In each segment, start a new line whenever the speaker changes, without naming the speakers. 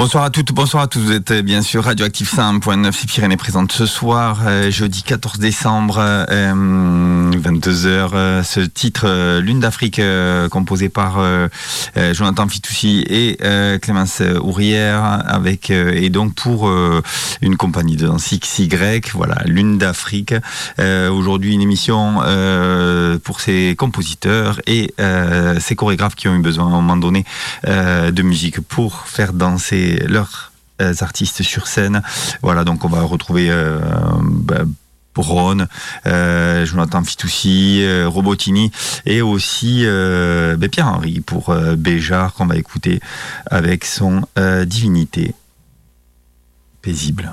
Bonsoir à toutes, bonsoir à tous. Vous êtes bien sûr Radioactive 5.9, c'est Pyrénées présente ce soir, euh, jeudi 14 décembre, 22h. Euh, euh, ce titre, Lune d'Afrique, composé par Jonathan Fitoussi et Clémence Ourrière, avec et donc pour une compagnie de danse XY, voilà, Lune d'Afrique. Aujourd'hui, une émission pour ces compositeurs et ces chorégraphes qui ont eu besoin à un moment donné de musique pour faire danser leurs euh, artistes sur scène. Voilà, donc on va retrouver euh, bah, euh, Jonathan Fitoussi, Robotini et aussi bah, Pierre-Henri pour Béjar qu'on va écouter avec son Divinité paisible.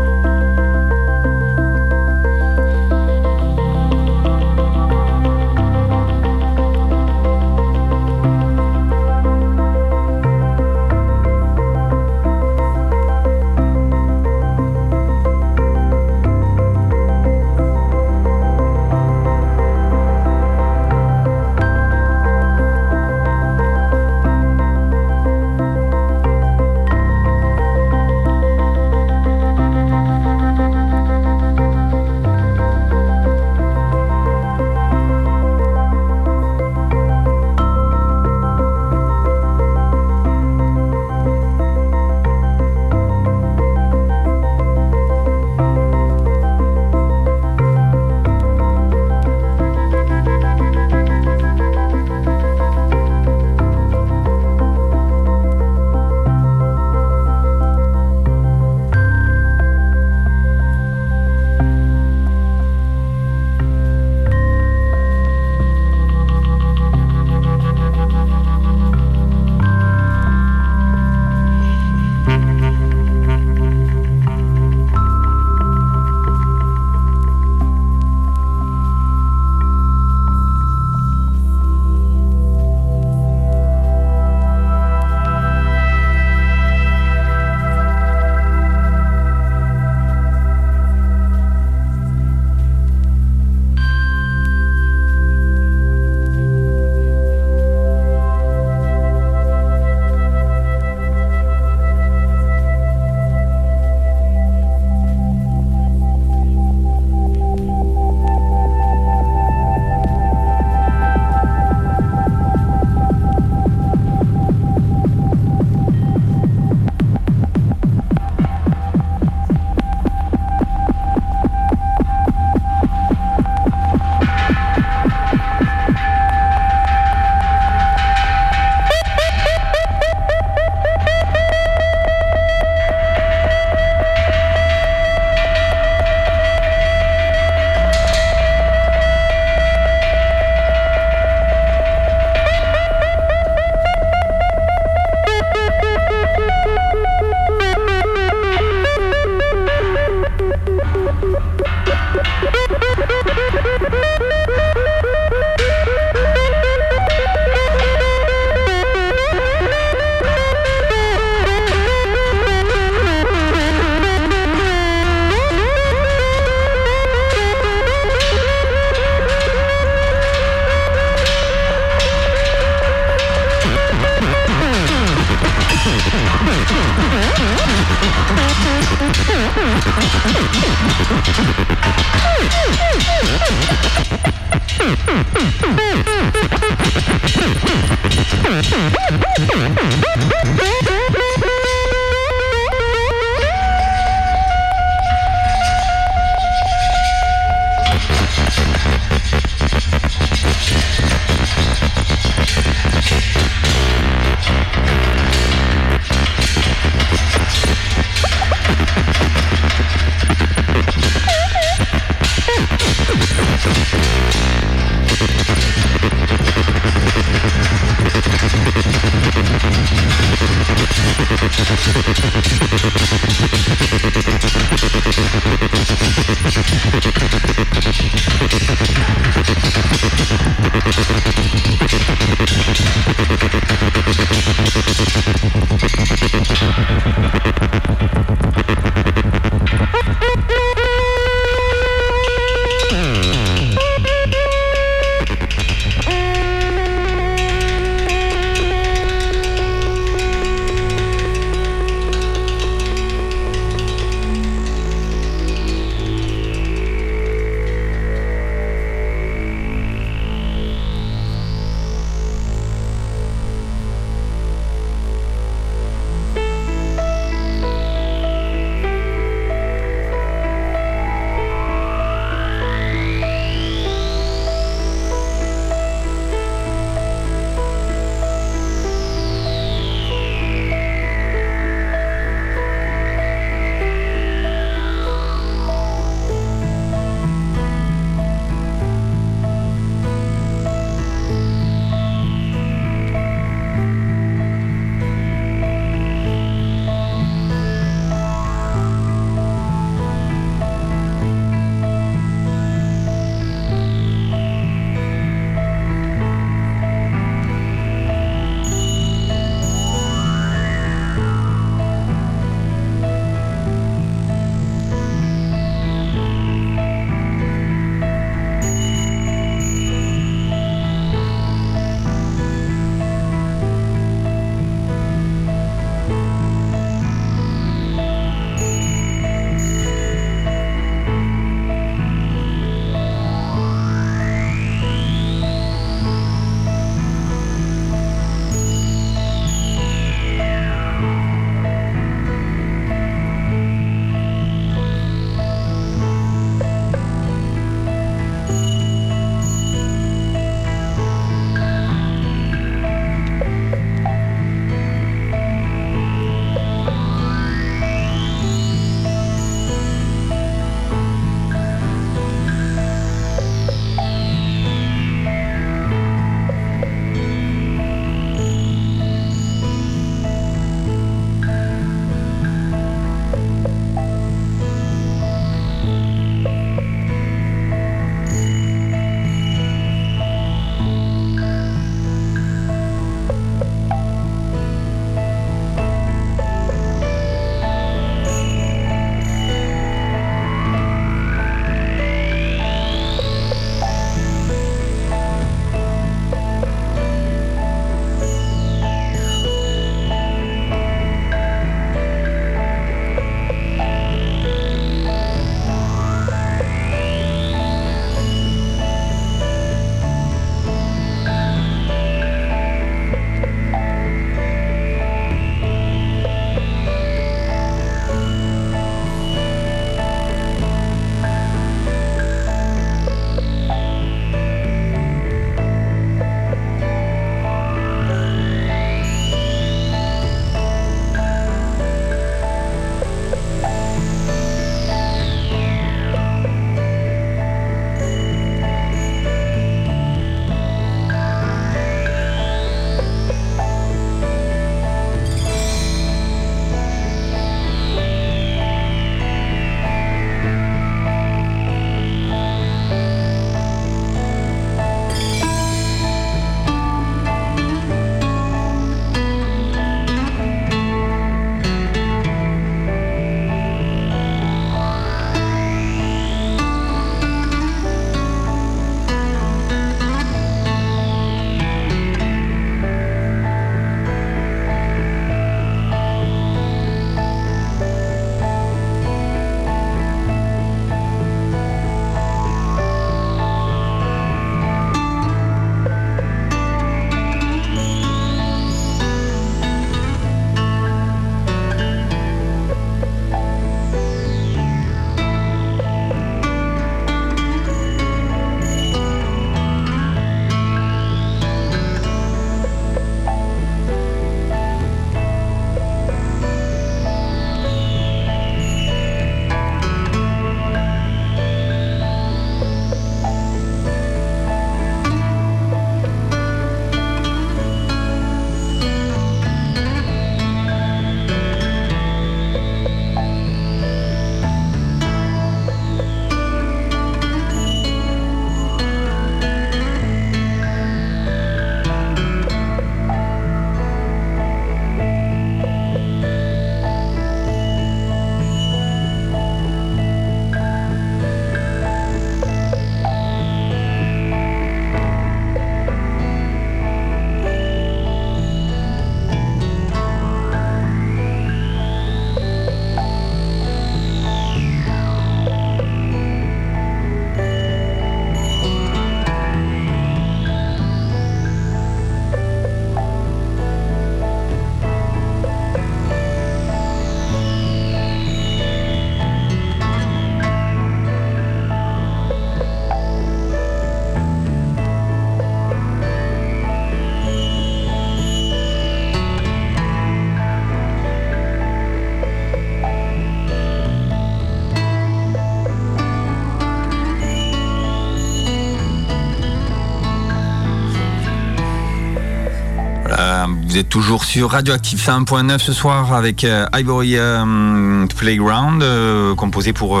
Vous êtes toujours sur Radioactive 5.9 ce soir avec euh, Ivory euh, Playground, euh, composé pour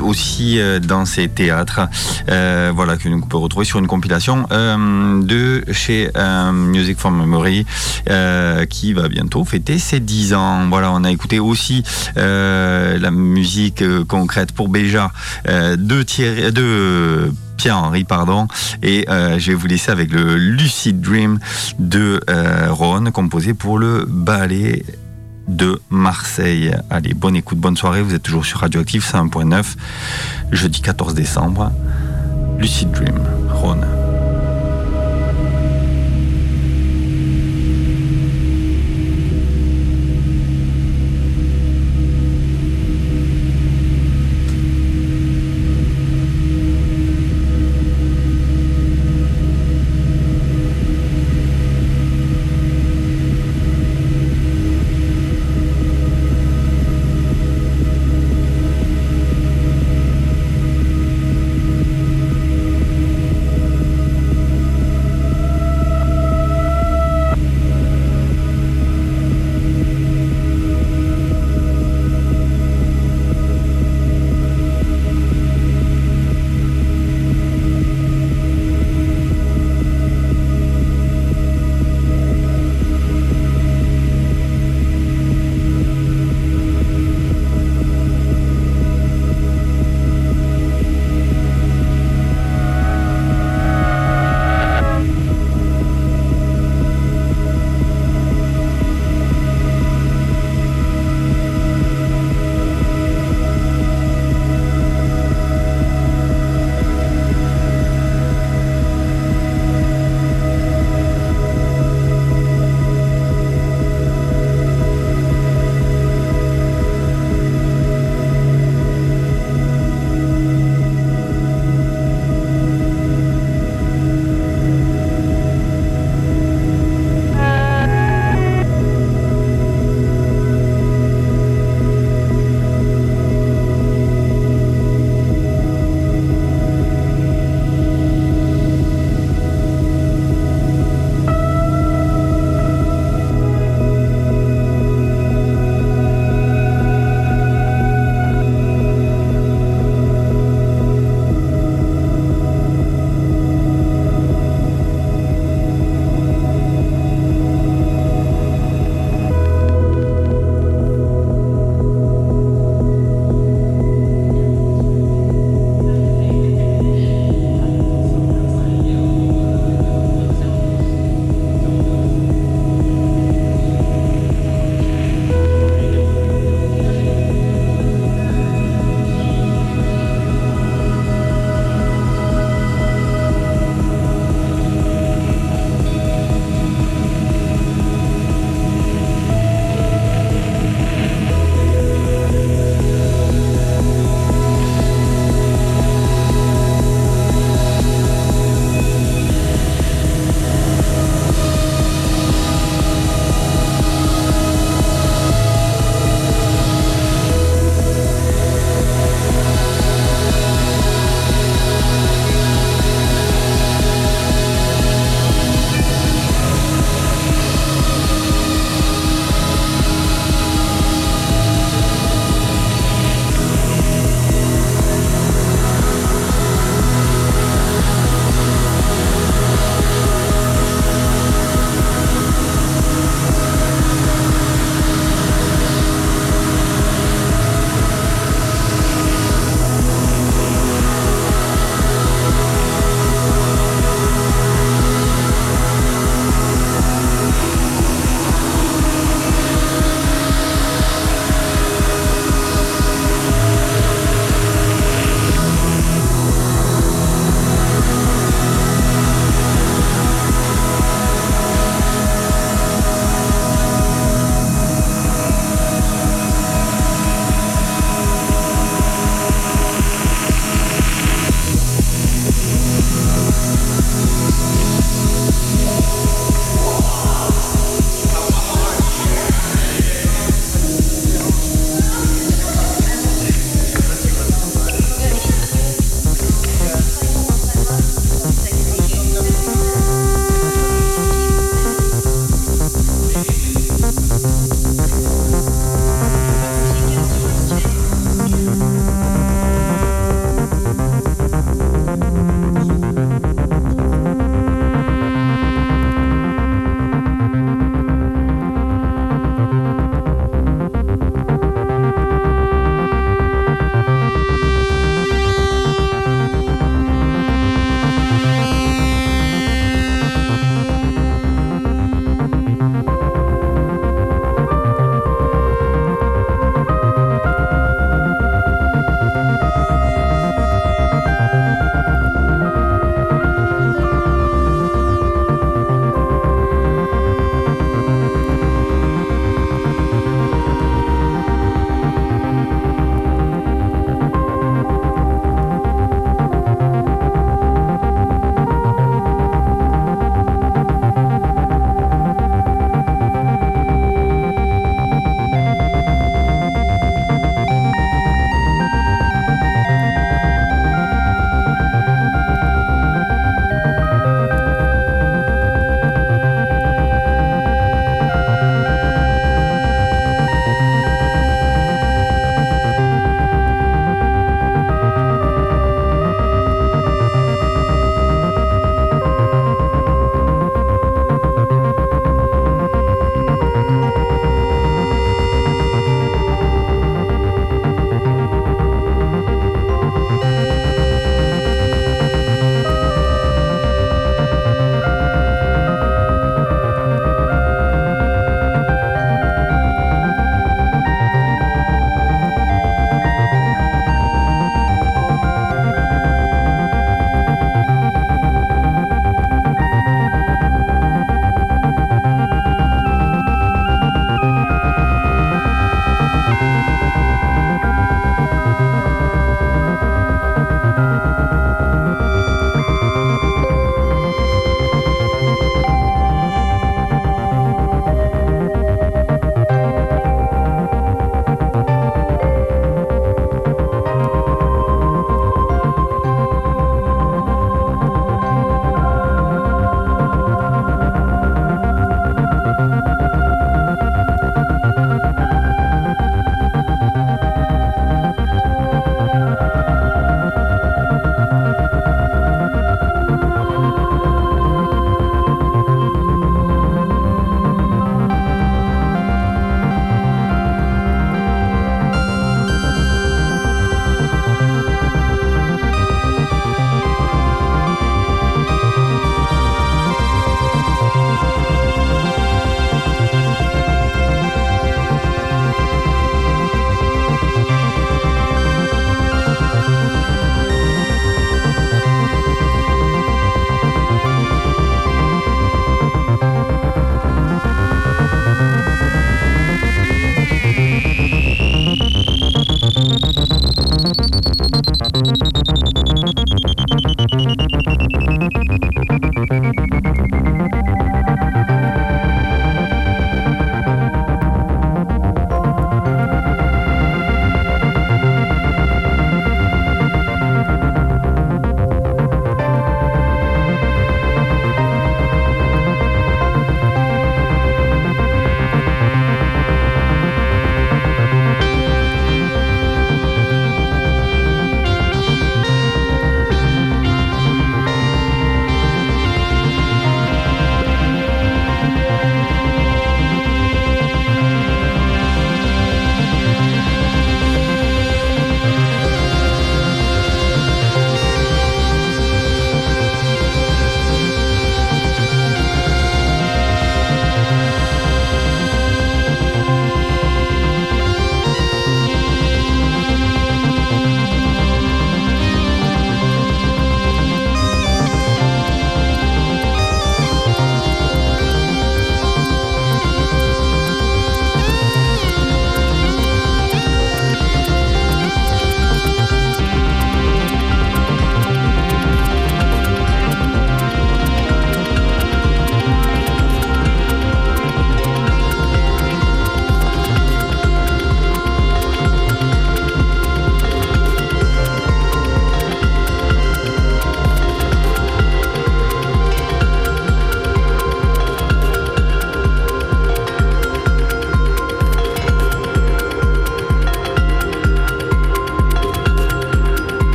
aussi dans ces théâtres. voilà, que nous pouvons retrouver sur une compilation de chez Music for Memory qui va bientôt fêter ses 10 ans. Voilà, on a écouté aussi la musique concrète pour Béja de Thierry, de Pierre-Henri, pardon. Et euh, je vais vous laisser avec le Lucid Dream de euh, Ron, composé pour le ballet de Marseille. Allez, bonne écoute, bonne soirée. Vous êtes toujours sur Radioactive 5.9, jeudi 14 décembre. Lucid Dream, Ron.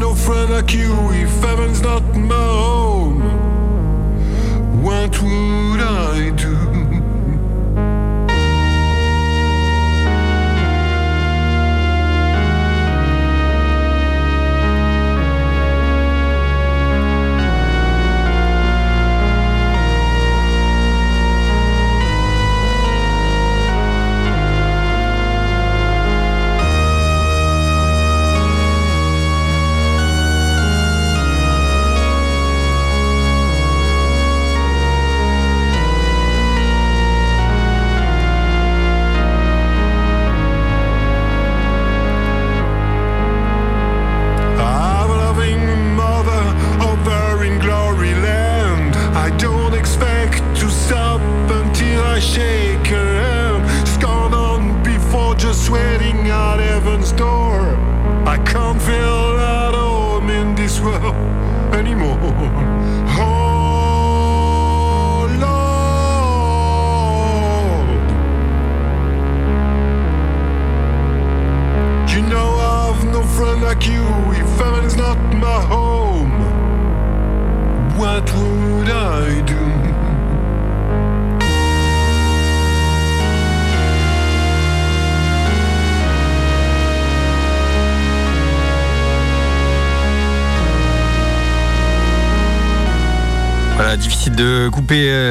no friend like you if heaven's not my home. What would I do?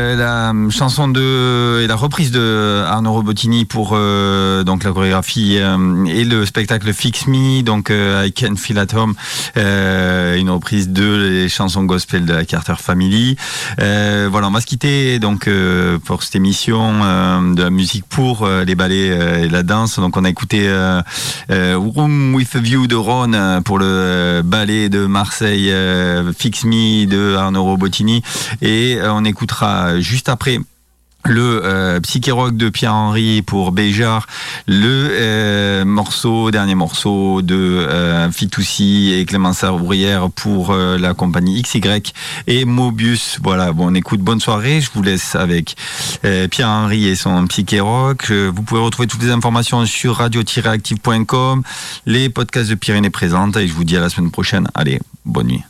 Euh, la euh, chanson de et la reprise de Arnaud Robotini pour euh, donc la chorégraphie et le spectacle Fix Me, donc I Can Feel At Home, une reprise de les chansons gospel de la Carter Family. voilà, on va se quitter donc pour cette émission de la musique pour les ballets et la danse. Donc on a écouté Room with a View de Ron pour le ballet de Marseille, Fix Me de Arnaud Robotini et on écoutera euh, juste après le euh, psychéroc de Pierre Henry pour Béjar, le euh, morceau dernier morceau de euh, Fitoussi et Clémence Brière pour la compagnie XY et Mobius. Voilà, bon, on écoute bonne soirée. Je vous laisse avec Pierre Henry et son psychéroc. vous pouvez retrouver toutes les informations sur radio-active.com, les podcasts de Pyrénées présentes et je vous dis à la semaine prochaine. Allez, bonne nuit.